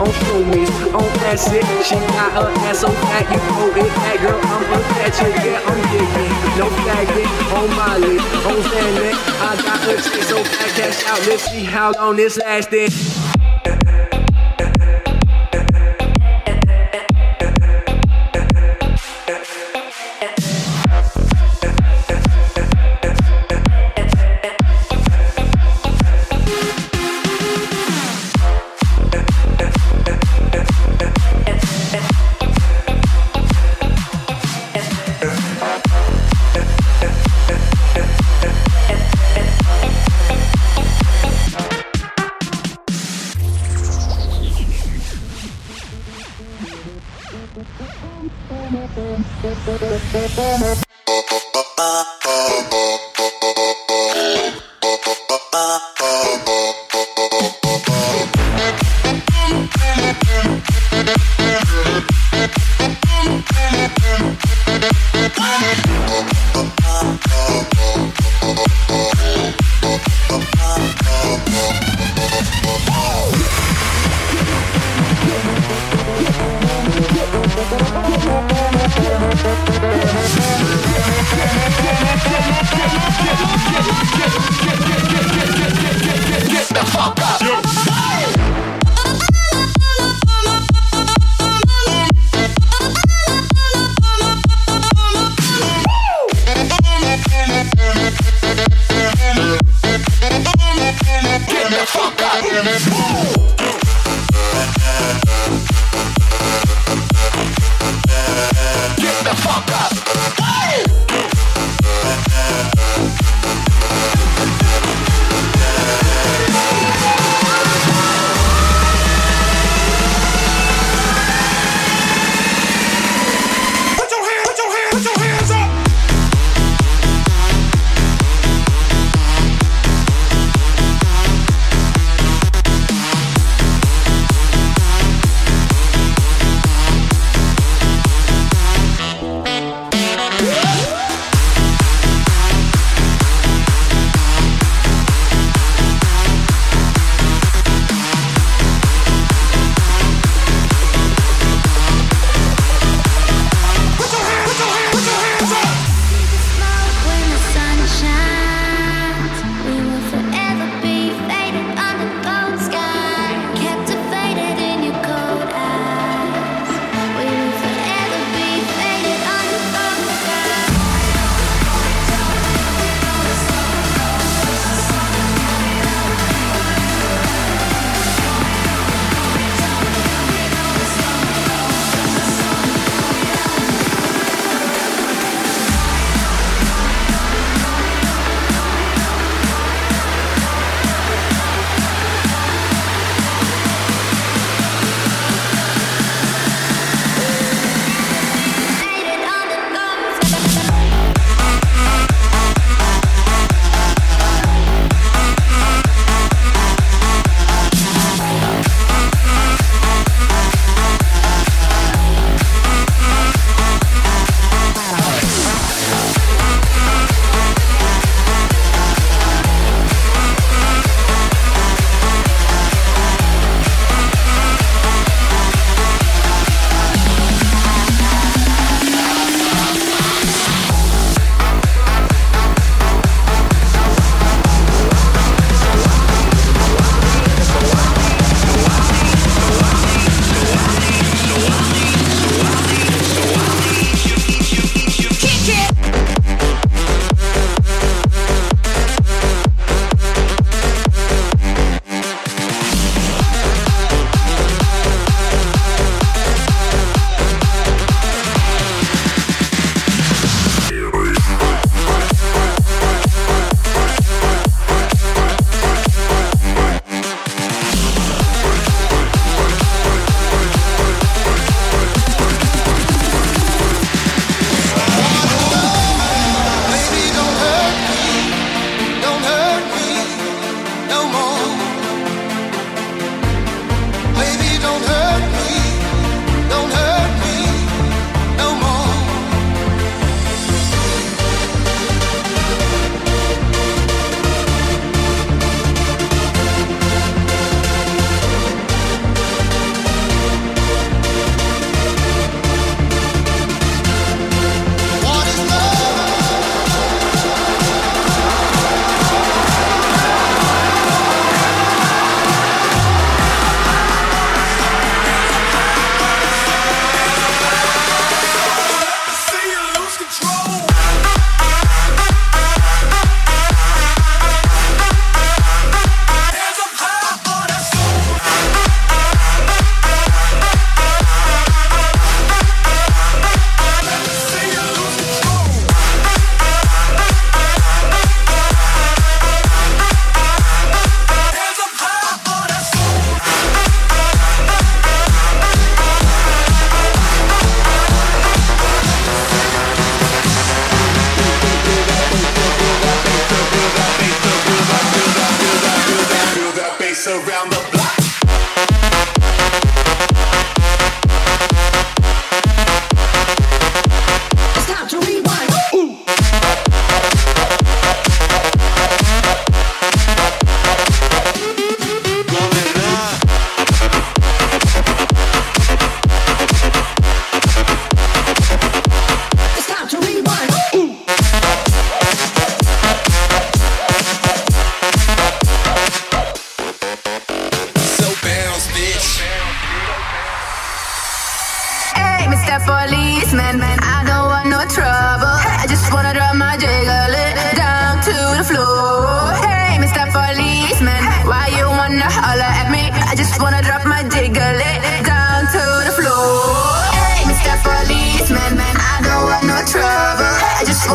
on Flummies, on that shit. She got her ass so fat, you know it. That girl, I'm a catcher, yeah, I'm digging. No faggot, on Molly, on Xanax. I got her chick so fat, cash out, let's see how long this lasting.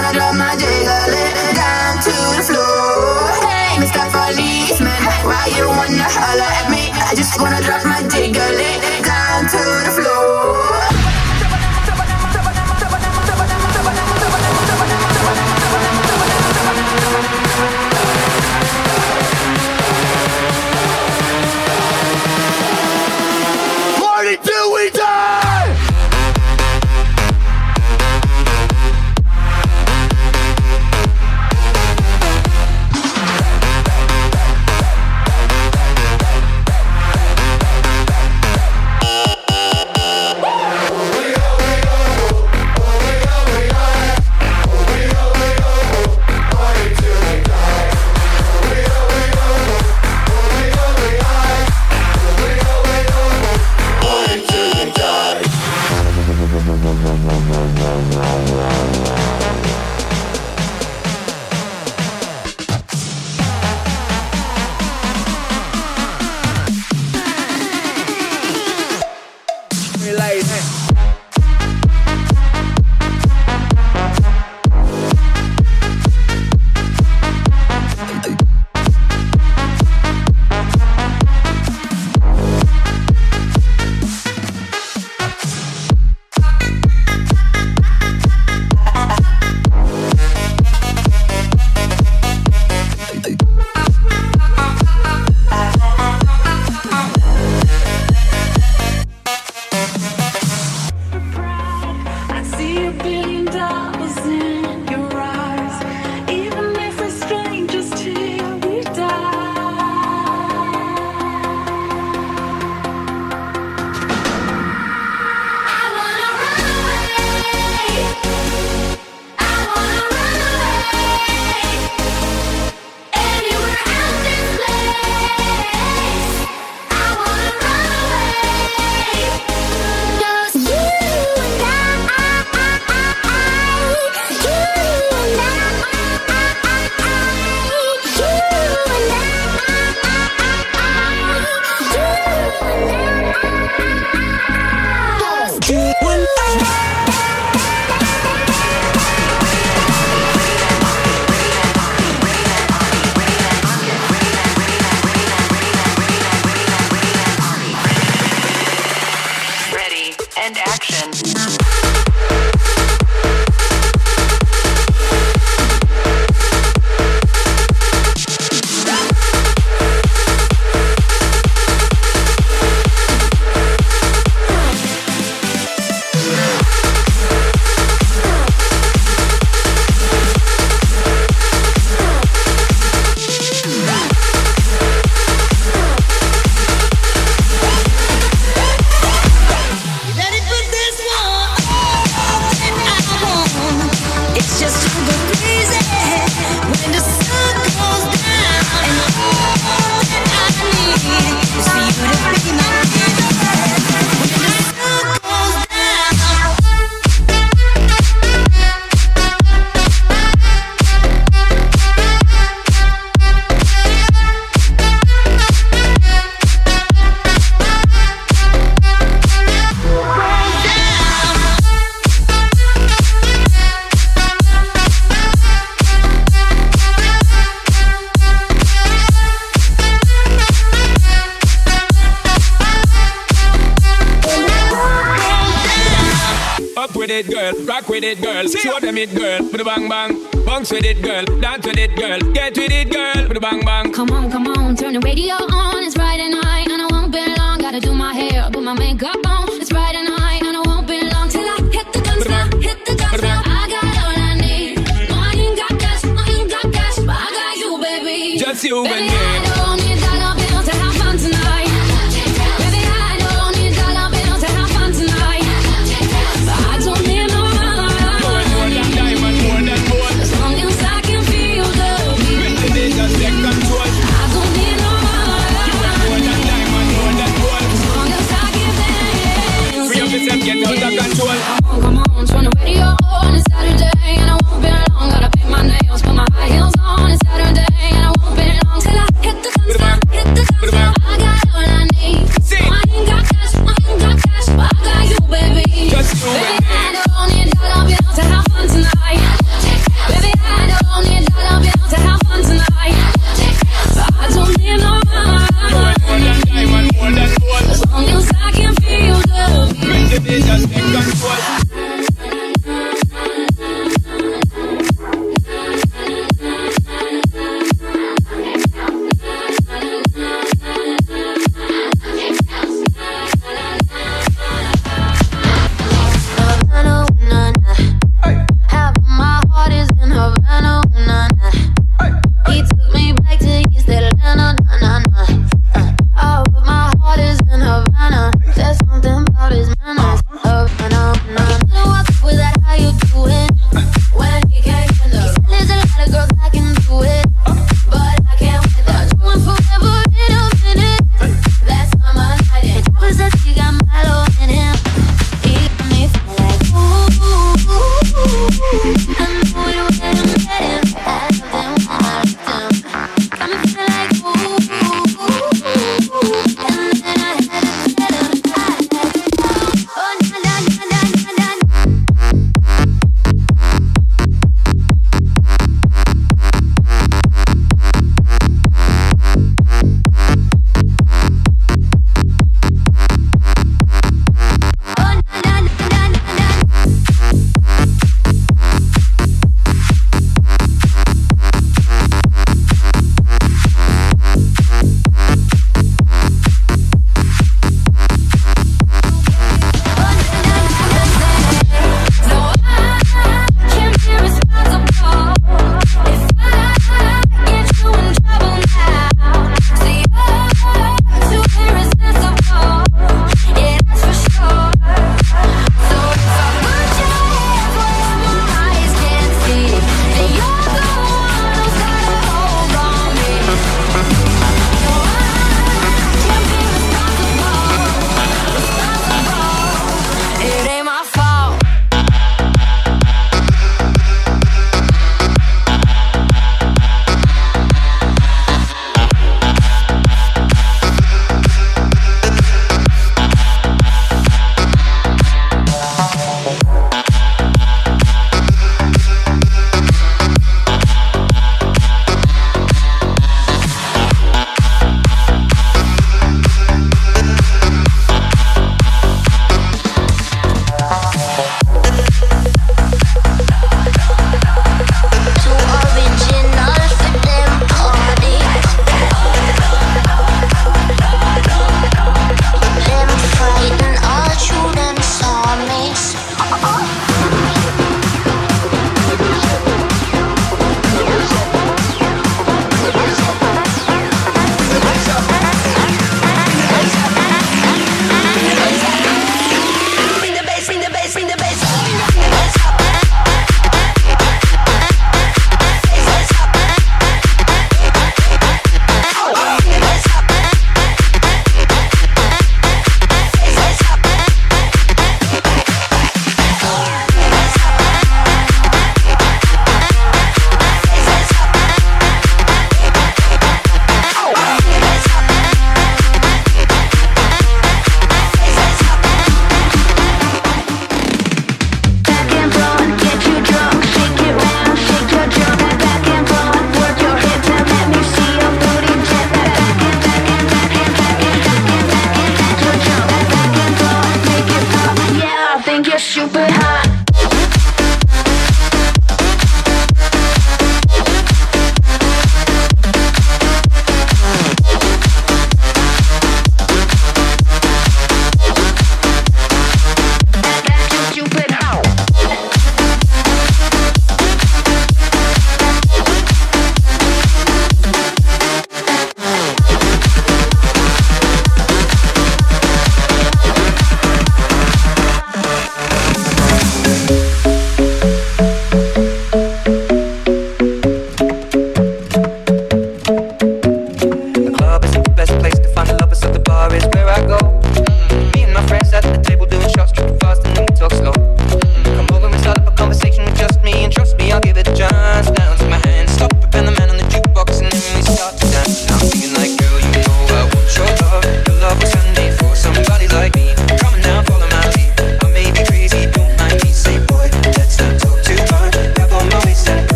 I drop my jiggle it down to the floor. Hey, Mr. Policeman, why you wanna holler at me? I just wanna drop my jiggle it down to the floor. It, girl. With a bang bang. Bounce with it, girl. Dance with it, girl. Get with it, girl. With a bang bang. Come on, come on, turn the radio on. It's Friday night and I won't be long. Gotta do my hair, put my makeup on. It's Friday night and I won't be long till I hit the dance floor, hit the dance floor. I got all I need. No, I ain't got cash, I ain't got cash, but I got you, baby. Just you baby,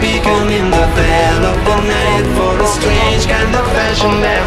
becoming the belle of the night for a strange kind of fashion. that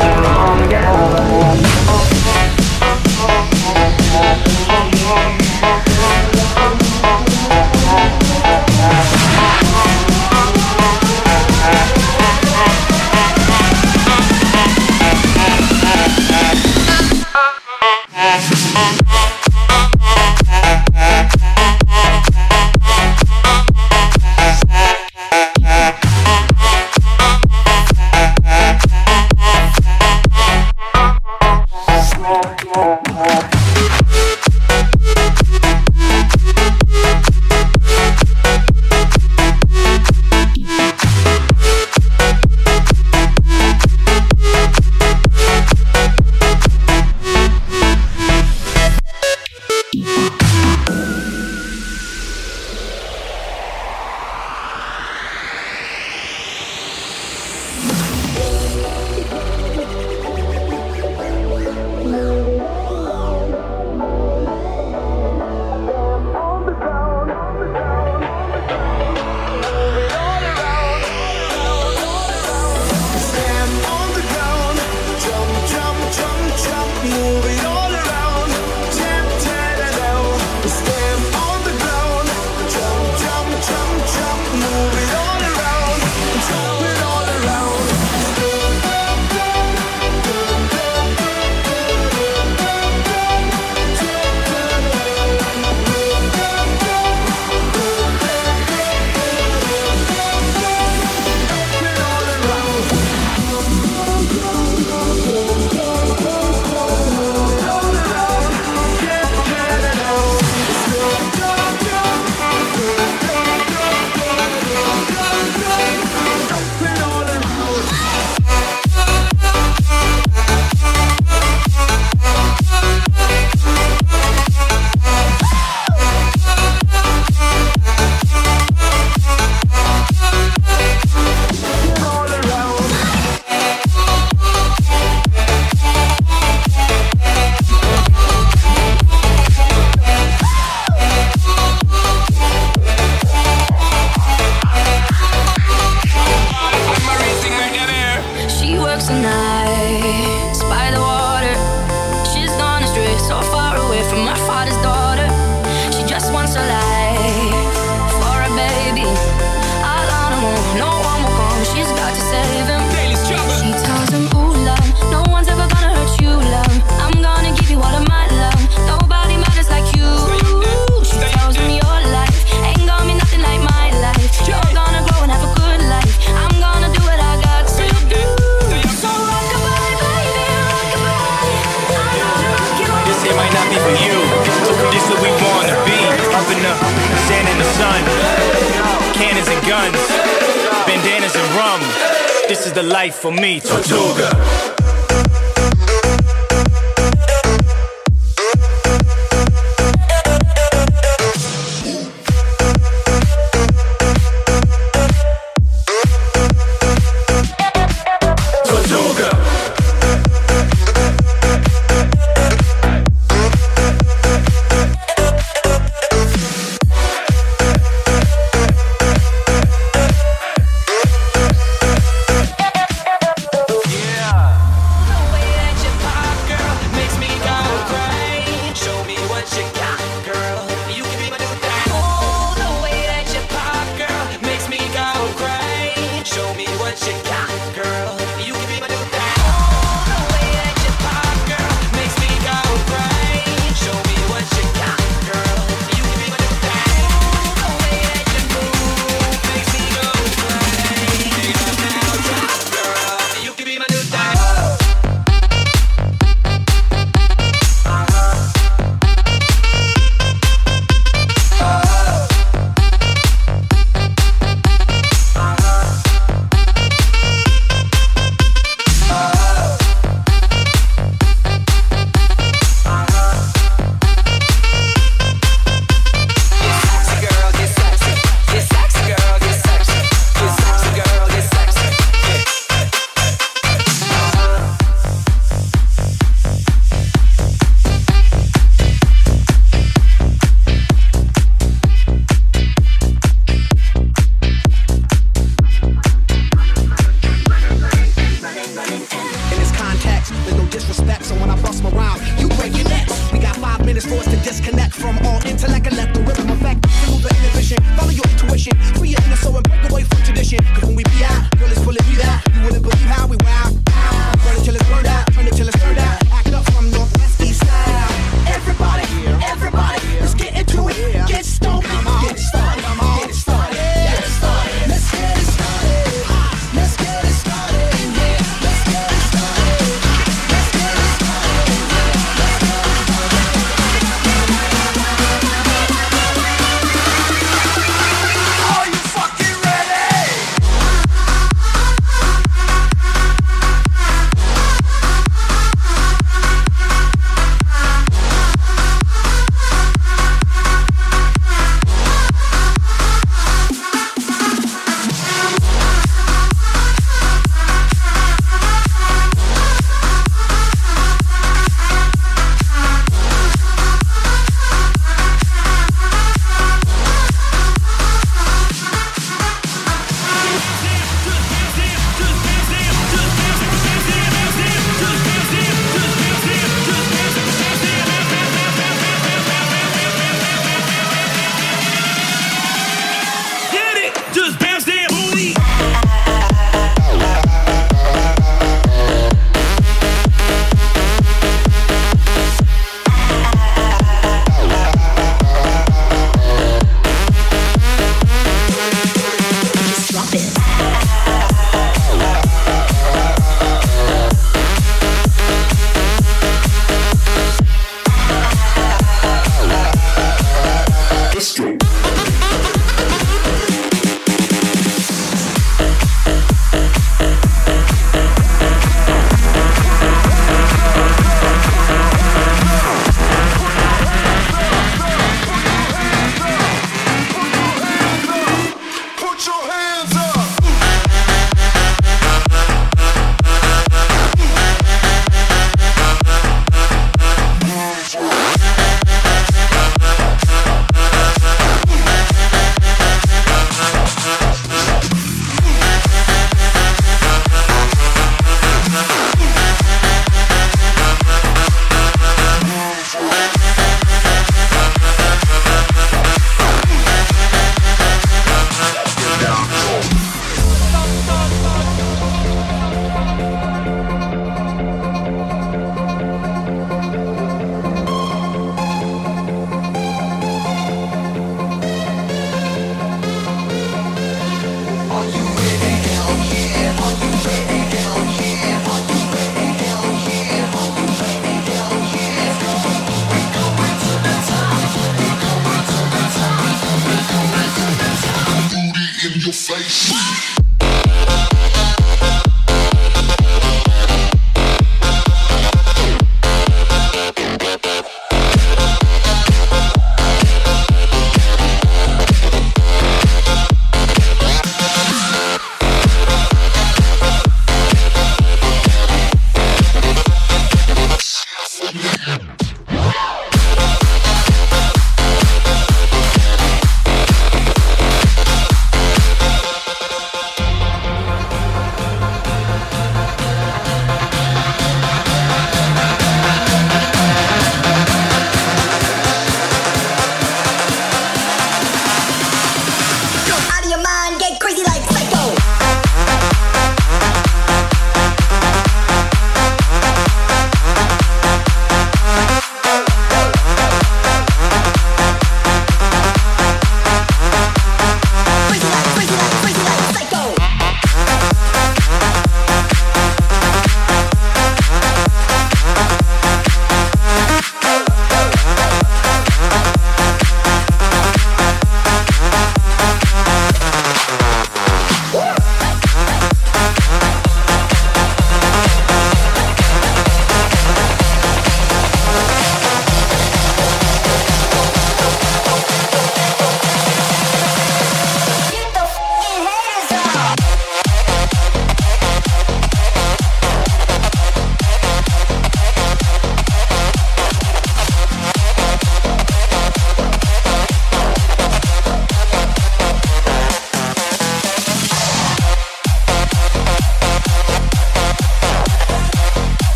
This is the life for me. Tortuga.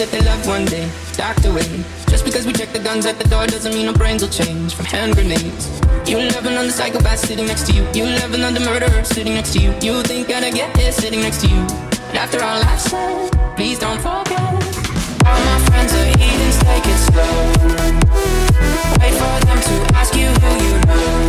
That they love one day, docked away. Just because we check the guns at the door doesn't mean our brains will change from hand grenades. You loving on the psychopath sitting next to you. You loving on the murderer sitting next to you. You think I'd get here sitting next to you. But after all I've said, please don't forget. All my friends are heathens, take it slow. Wait for them to ask you who you know.